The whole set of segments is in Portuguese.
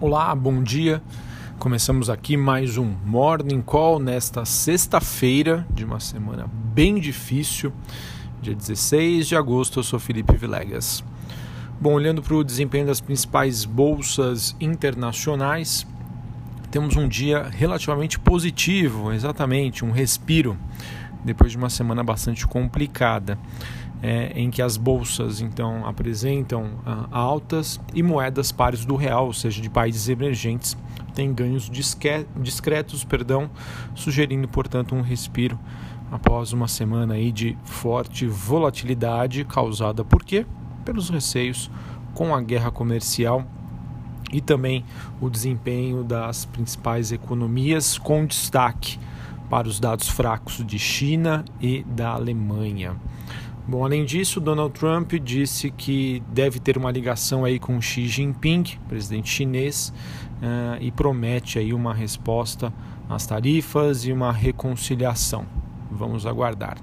Olá, bom dia. Começamos aqui mais um Morning Call nesta sexta-feira de uma semana bem difícil, dia 16 de agosto. Eu sou Felipe Vilegas. Bom, olhando para o desempenho das principais bolsas internacionais, temos um dia relativamente positivo, exatamente, um respiro, depois de uma semana bastante complicada é, em que as bolsas então apresentam ah, altas e moedas pares do real, ou seja, de países emergentes, têm ganhos discretos, perdão, sugerindo portanto um respiro após uma semana aí de forte volatilidade causada por quê? Pelos receios com a guerra comercial e também o desempenho das principais economias com destaque para os dados fracos de China e da Alemanha. Bom, além disso, Donald Trump disse que deve ter uma ligação aí com Xi Jinping, presidente chinês, uh, e promete aí uma resposta às tarifas e uma reconciliação. Vamos aguardar.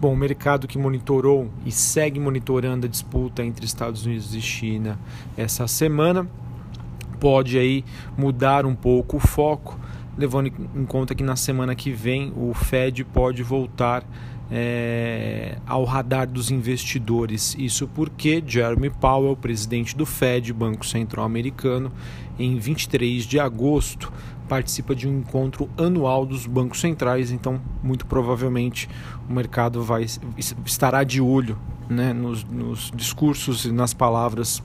Bom, o mercado que monitorou e segue monitorando a disputa entre Estados Unidos e China essa semana pode aí mudar um pouco o foco, levando em conta que na semana que vem o Fed pode voltar é, ao radar dos investidores. Isso porque Jeremy Powell, presidente do Fed, Banco Central Americano, em 23 de agosto participa de um encontro anual dos bancos centrais, então muito provavelmente o mercado vai estará de olho né, nos, nos discursos e nas palavras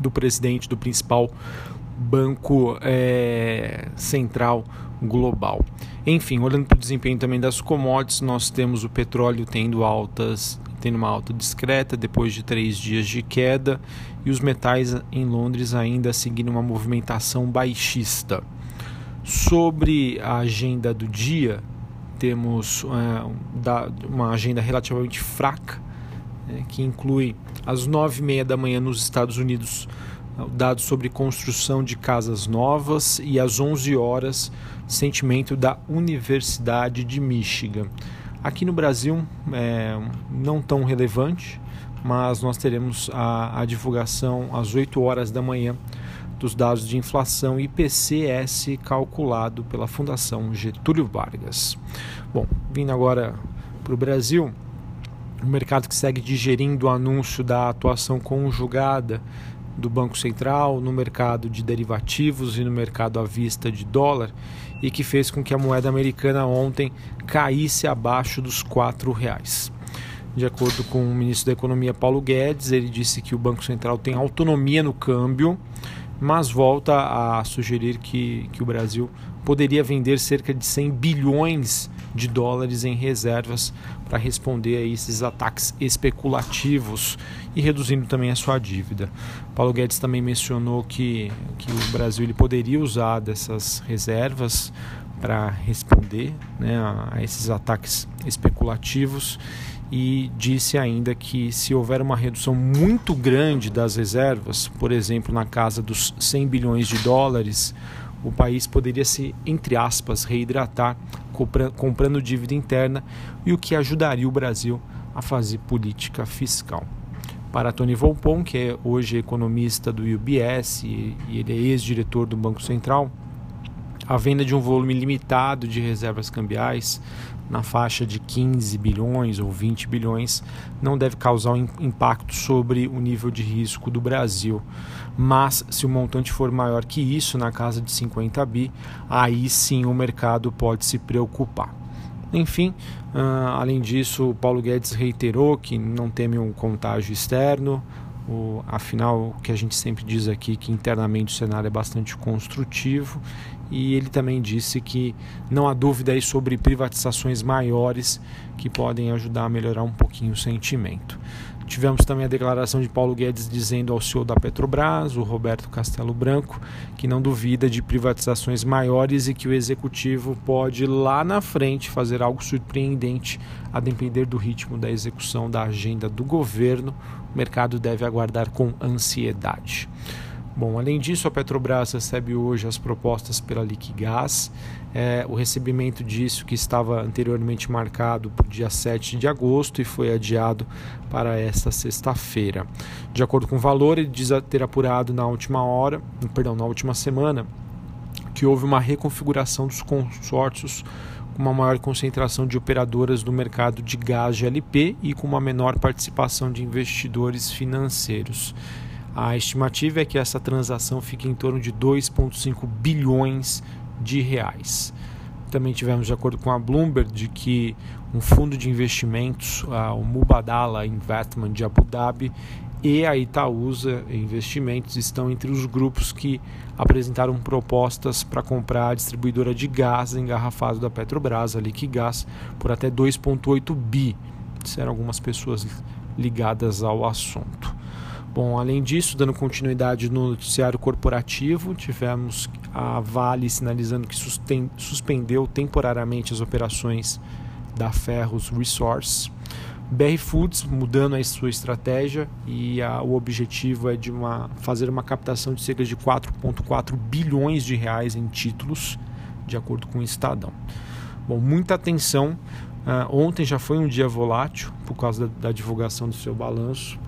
do presidente do principal banco é, central global. Enfim, olhando para o desempenho também das commodities, nós temos o petróleo tendo altas, tendo uma alta discreta depois de três dias de queda, e os metais em Londres ainda seguindo uma movimentação baixista. Sobre a agenda do dia, temos é, uma agenda relativamente fraca, é, que inclui às nove e meia da manhã nos Estados Unidos dados sobre construção de casas novas e às 11 horas sentimento da Universidade de Michigan. Aqui no Brasil é não tão relevante, mas nós teremos a, a divulgação às 8 horas da manhã dos dados de inflação IPCS calculado pela Fundação Getúlio Vargas. Bom, vindo agora para o Brasil, o mercado que segue digerindo o anúncio da atuação conjugada do Banco Central no mercado de derivativos e no mercado à vista de dólar e que fez com que a moeda americana ontem caísse abaixo dos R$ reais. De acordo com o ministro da Economia Paulo Guedes, ele disse que o Banco Central tem autonomia no câmbio, mas volta a sugerir que, que o Brasil poderia vender cerca de 100 bilhões de dólares em reservas para responder a esses ataques especulativos e reduzindo também a sua dívida. Paulo Guedes também mencionou que, que o Brasil ele poderia usar dessas reservas para responder né, a, esses ataques especulativos e disse ainda que se houver uma redução muito grande das reservas, por exemplo, na casa dos 100 bilhões de dólares, o país poderia se, entre aspas, reidratar comprando dívida interna e o que ajudaria o Brasil a fazer política fiscal. Para Tony Volpon, que é hoje economista do UBS e ele é ex-diretor do Banco Central, a venda de um volume limitado de reservas cambiais na faixa de 15 bilhões ou 20 bilhões não deve causar um impacto sobre o nível de risco do Brasil. Mas se o montante for maior que isso, na casa de 50 bi, aí sim o mercado pode se preocupar. Enfim, uh, além disso, Paulo Guedes reiterou que não teme um contágio externo, o, afinal, o que a gente sempre diz aqui que internamente o cenário é bastante construtivo e ele também disse que não há dúvida aí sobre privatizações maiores que podem ajudar a melhorar um pouquinho o sentimento. Tivemos também a declaração de Paulo Guedes dizendo ao CEO da Petrobras, o Roberto Castelo Branco, que não duvida de privatizações maiores e que o executivo pode lá na frente fazer algo surpreendente a depender do ritmo da execução da agenda do governo. O mercado deve aguardar com ansiedade. Bom, além disso, a Petrobras recebe hoje as propostas pela Liquigás. É, o recebimento disso, que estava anteriormente marcado para o dia 7 de agosto e foi adiado para esta sexta-feira. De acordo com o valor, ele diz ter apurado na última hora, perdão, na última semana, que houve uma reconfiguração dos consórcios com uma maior concentração de operadoras no mercado de gás GLP e com uma menor participação de investidores financeiros. A estimativa é que essa transação fique em torno de 2,5 bilhões de reais. Também tivemos, de acordo com a Bloomberg, de que um fundo de investimentos, o Mubadala Investment de Abu Dhabi e a Itaúsa Investimentos estão entre os grupos que apresentaram propostas para comprar a distribuidora de gás engarrafado da Petrobras, a Liquigás, por até 2,8 bi. Disseram algumas pessoas ligadas ao assunto. Bom, além disso, dando continuidade no noticiário corporativo, tivemos a Vale sinalizando que suspendeu temporariamente as operações da Ferros Resource. BR Foods mudando a sua estratégia e a, o objetivo é de uma, fazer uma captação de cerca de 4,4 bilhões de reais em títulos, de acordo com o Estadão. Bom, muita atenção. Uh, ontem já foi um dia volátil por causa da, da divulgação do seu balanço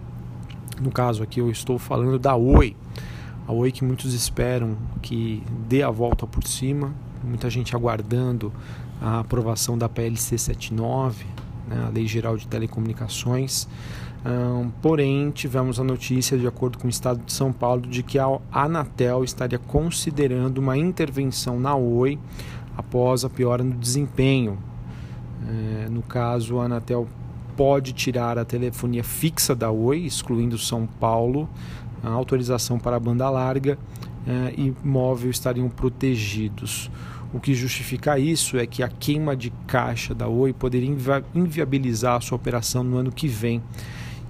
no caso aqui eu estou falando da Oi. A Oi que muitos esperam que dê a volta por cima, muita gente aguardando a aprovação da PLC 79, né, a Lei Geral de Telecomunicações. Um, porém, tivemos a notícia, de acordo com o Estado de São Paulo, de que a Anatel estaria considerando uma intervenção na Oi após a piora no desempenho. É, no caso, a Anatel pode tirar a telefonia fixa da Oi, excluindo São Paulo, a autorização para a banda larga eh, e móvel estariam protegidos. O que justifica isso é que a queima de caixa da Oi poderia invi inviabilizar a sua operação no ano que vem.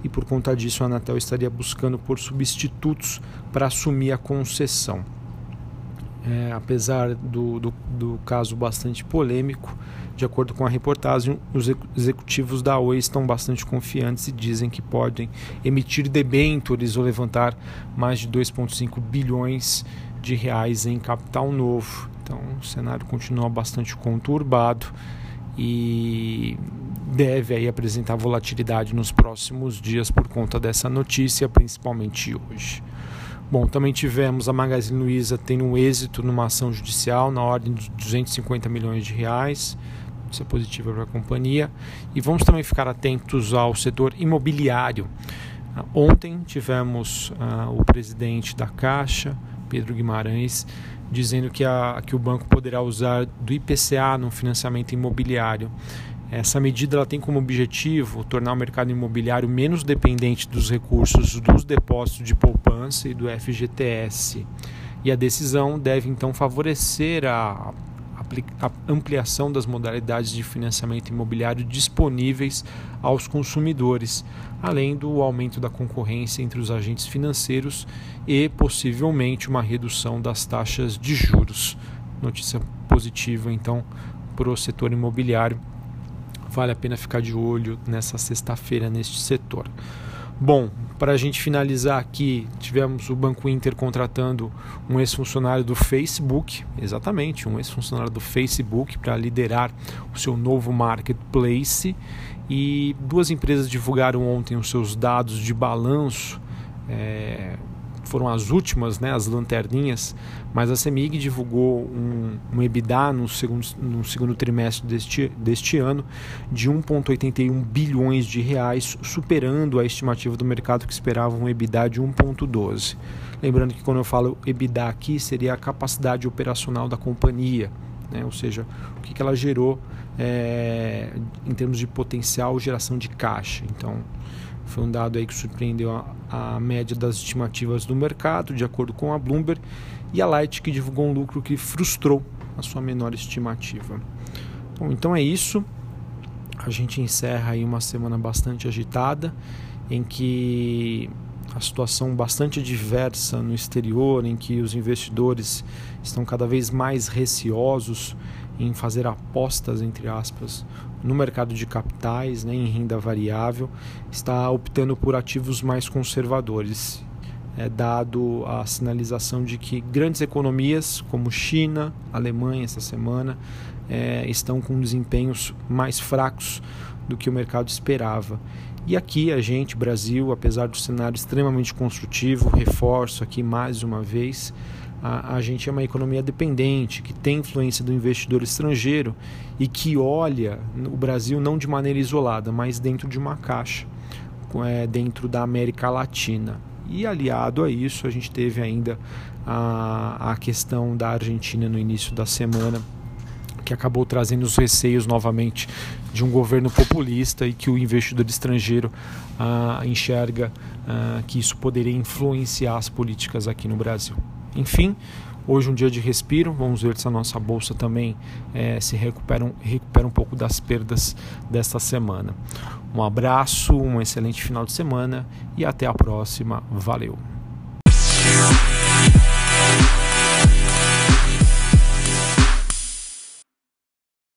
E por conta disso, a Anatel estaria buscando por substitutos para assumir a concessão. É, apesar do, do, do, caso bastante polêmico, de acordo com a reportagem, os executivos da Oi estão bastante confiantes e dizem que podem emitir debêntures ou levantar mais de 2,5 bilhões de reais em capital novo. Então o cenário continua bastante conturbado e deve aí apresentar volatilidade nos próximos dias por conta dessa notícia, principalmente hoje. Bom, também tivemos a Magazine Luiza tendo um êxito numa ação judicial na ordem de 250 milhões de reais. Positiva para a companhia. E vamos também ficar atentos ao setor imobiliário. Uh, ontem tivemos uh, o presidente da Caixa, Pedro Guimarães, dizendo que, a, que o banco poderá usar do IPCA no financiamento imobiliário. Essa medida ela tem como objetivo tornar o mercado imobiliário menos dependente dos recursos dos depósitos de poupança e do FGTS. E a decisão deve então favorecer a ampliação das modalidades de financiamento imobiliário disponíveis aos consumidores, além do aumento da concorrência entre os agentes financeiros e possivelmente uma redução das taxas de juros. Notícia positiva então para o setor imobiliário vale a pena ficar de olho nessa sexta-feira neste setor. Bom, para a gente finalizar aqui, tivemos o Banco Inter contratando um ex-funcionário do Facebook, exatamente, um ex-funcionário do Facebook para liderar o seu novo marketplace. E duas empresas divulgaram ontem os seus dados de balanço. É, foram as últimas, né, as lanterninhas, mas a CEMIG divulgou um, um EBITDA no segundo, no segundo trimestre deste, deste ano de 1,81 bilhões de reais, superando a estimativa do mercado que esperava um EBITDA de 1,12. Lembrando que quando eu falo EBITDA aqui, seria a capacidade operacional da companhia, né, ou seja, o que, que ela gerou é, em termos de potencial geração de caixa. Então, foi um dado aí que surpreendeu a, a média das estimativas do mercado, de acordo com a Bloomberg, e a Light que divulgou um lucro que frustrou a sua menor estimativa. Bom, então é isso. A gente encerra aí uma semana bastante agitada, em que a situação bastante diversa no exterior, em que os investidores estão cada vez mais receosos em fazer apostas, entre aspas, no mercado de capitais, né, em renda variável, está optando por ativos mais conservadores. é, dado a sinalização de que grandes economias como China, Alemanha essa semana é, estão com desempenhos mais fracos do que o mercado esperava. E aqui a gente, Brasil, apesar do cenário extremamente construtivo, reforço aqui mais uma vez, a, a, gente é uma economia dependente, que tem influência do investidor estrangeiro e que olha o Brasil não de maneira isolada, mas dentro de uma caixa, é, dentro da América Latina. E aliado a isso, a gente teve ainda a, a questão da Argentina no início da semana, que acabou trazendo os receios novamente de um governo populista e que o investidor estrangeiro ah, enxerga ah, que isso poderia influenciar as políticas aqui no Brasil. Enfim, hoje um dia de respiro, vamos ver se a nossa bolsa também eh, se recupera, recupera um pouco das perdas desta semana. Um abraço, um excelente final de semana e até a próxima. Valeu!